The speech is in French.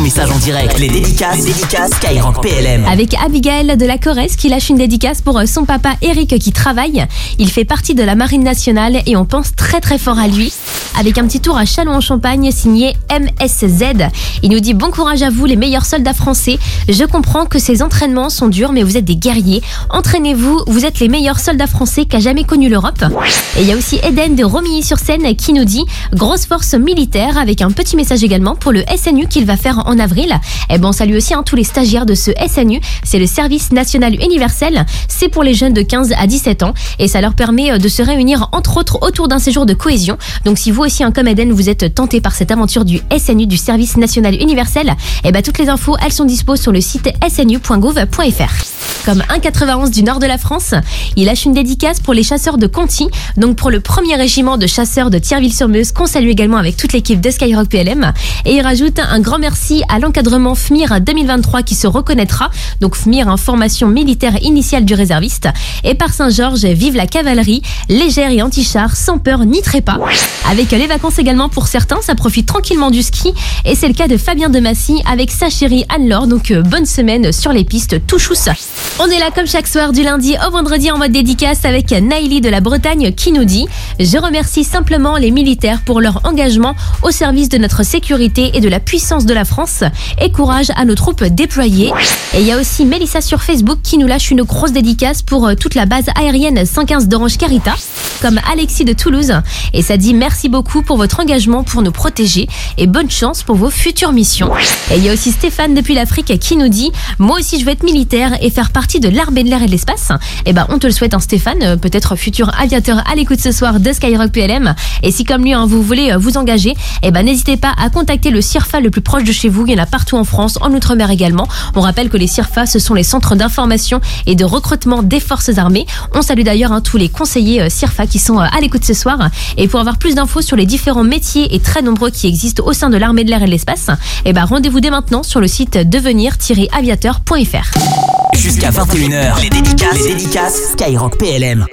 message en direct. Les dédicaces, les dédicaces Skyrock PLM. Avec Abigail de la Corrèze qui lâche une dédicace pour euh, son papa Eric qui travaille. Il fait partie de la Marine nationale et on pense très très fort à lui. Avec un petit tour à Chalon en Champagne signé MSZ. Il nous dit bon courage à vous les meilleurs soldats français. Je comprends que ces entraînements sont durs mais vous êtes des guerriers. Entraînez-vous, vous êtes les meilleurs soldats français qu'a jamais connu l'Europe. Et il y a aussi Eden de Romilly-sur-Seine qui nous dit grosse force militaire avec un petit message également pour le SNU qu'il va faire en avril. Et bon, salut aussi hein, tous les stagiaires de ce SNU. C'est le service national universel. C'est pour les jeunes de 15 à 17 ans et ça leur permet euh, de se réunir entre autres autour d'un séjour de cohésion. Donc si vous aussi, un comme Eden, vous êtes tenté par cette aventure du SNU, du service national universel, et ben toutes les infos, elles sont dispo sur le site snu.gouv.fr comme 1,91 du nord de la France. Il lâche une dédicace pour les chasseurs de Conti, donc pour le premier régiment de chasseurs de Thierville-sur-Meuse, qu'on salue également avec toute l'équipe de Skyrock PLM. Et il rajoute un grand merci à l'encadrement FMIR 2023 qui se reconnaîtra, donc FMIR, en formation militaire initiale du réserviste. Et par Saint-Georges, vive la cavalerie, légère et anti-char, sans peur ni trépas. Avec les vacances également pour certains, ça profite tranquillement du ski. Et c'est le cas de Fabien de Massy avec sa chérie Anne-Laure, donc euh, bonne semaine sur les pistes tout chousse. On est là comme chaque soir du lundi au vendredi en mode dédicace avec Naïli de la Bretagne qui nous dit Je remercie simplement les militaires pour leur engagement au service de notre sécurité et de la puissance de la France et courage à nos troupes déployées. Et il y a aussi Mélissa sur Facebook qui nous lâche une grosse dédicace pour euh, toute la base aérienne 115 d'Orange Carita comme Alexis de Toulouse et ça dit merci beaucoup pour votre engagement pour nous protéger et bonne chance pour vos futures missions. Et il y a aussi Stéphane depuis l'Afrique qui nous dit moi aussi je veux être militaire et faire partie de l'armée de l'air et de l'espace. Et ben on te le souhaite hein, Stéphane, euh, peut-être futur aviateur à l'écoute ce soir de Skyrock PLM et si comme lui hein, vous voulez euh, vous engager, et ben n'hésitez pas à contacter le CIRFA le plus proche de chez vous, il y en a partout en France, en Outre-mer également. On rappelle que les CIRFA ce sont les centres d'information et de recrutement des forces armées. On salue d'ailleurs hein, tous les conseillers euh, CIRFA qui sont à l'écoute ce soir et pour avoir plus d'infos sur les différents métiers et très nombreux qui existent au sein de l'armée de l'air et de l'espace, et ben rendez-vous dès maintenant sur le site devenir-aviateur.fr. Jusqu'à 21h, les dédicaces, les dédicaces. Skyrock PLM.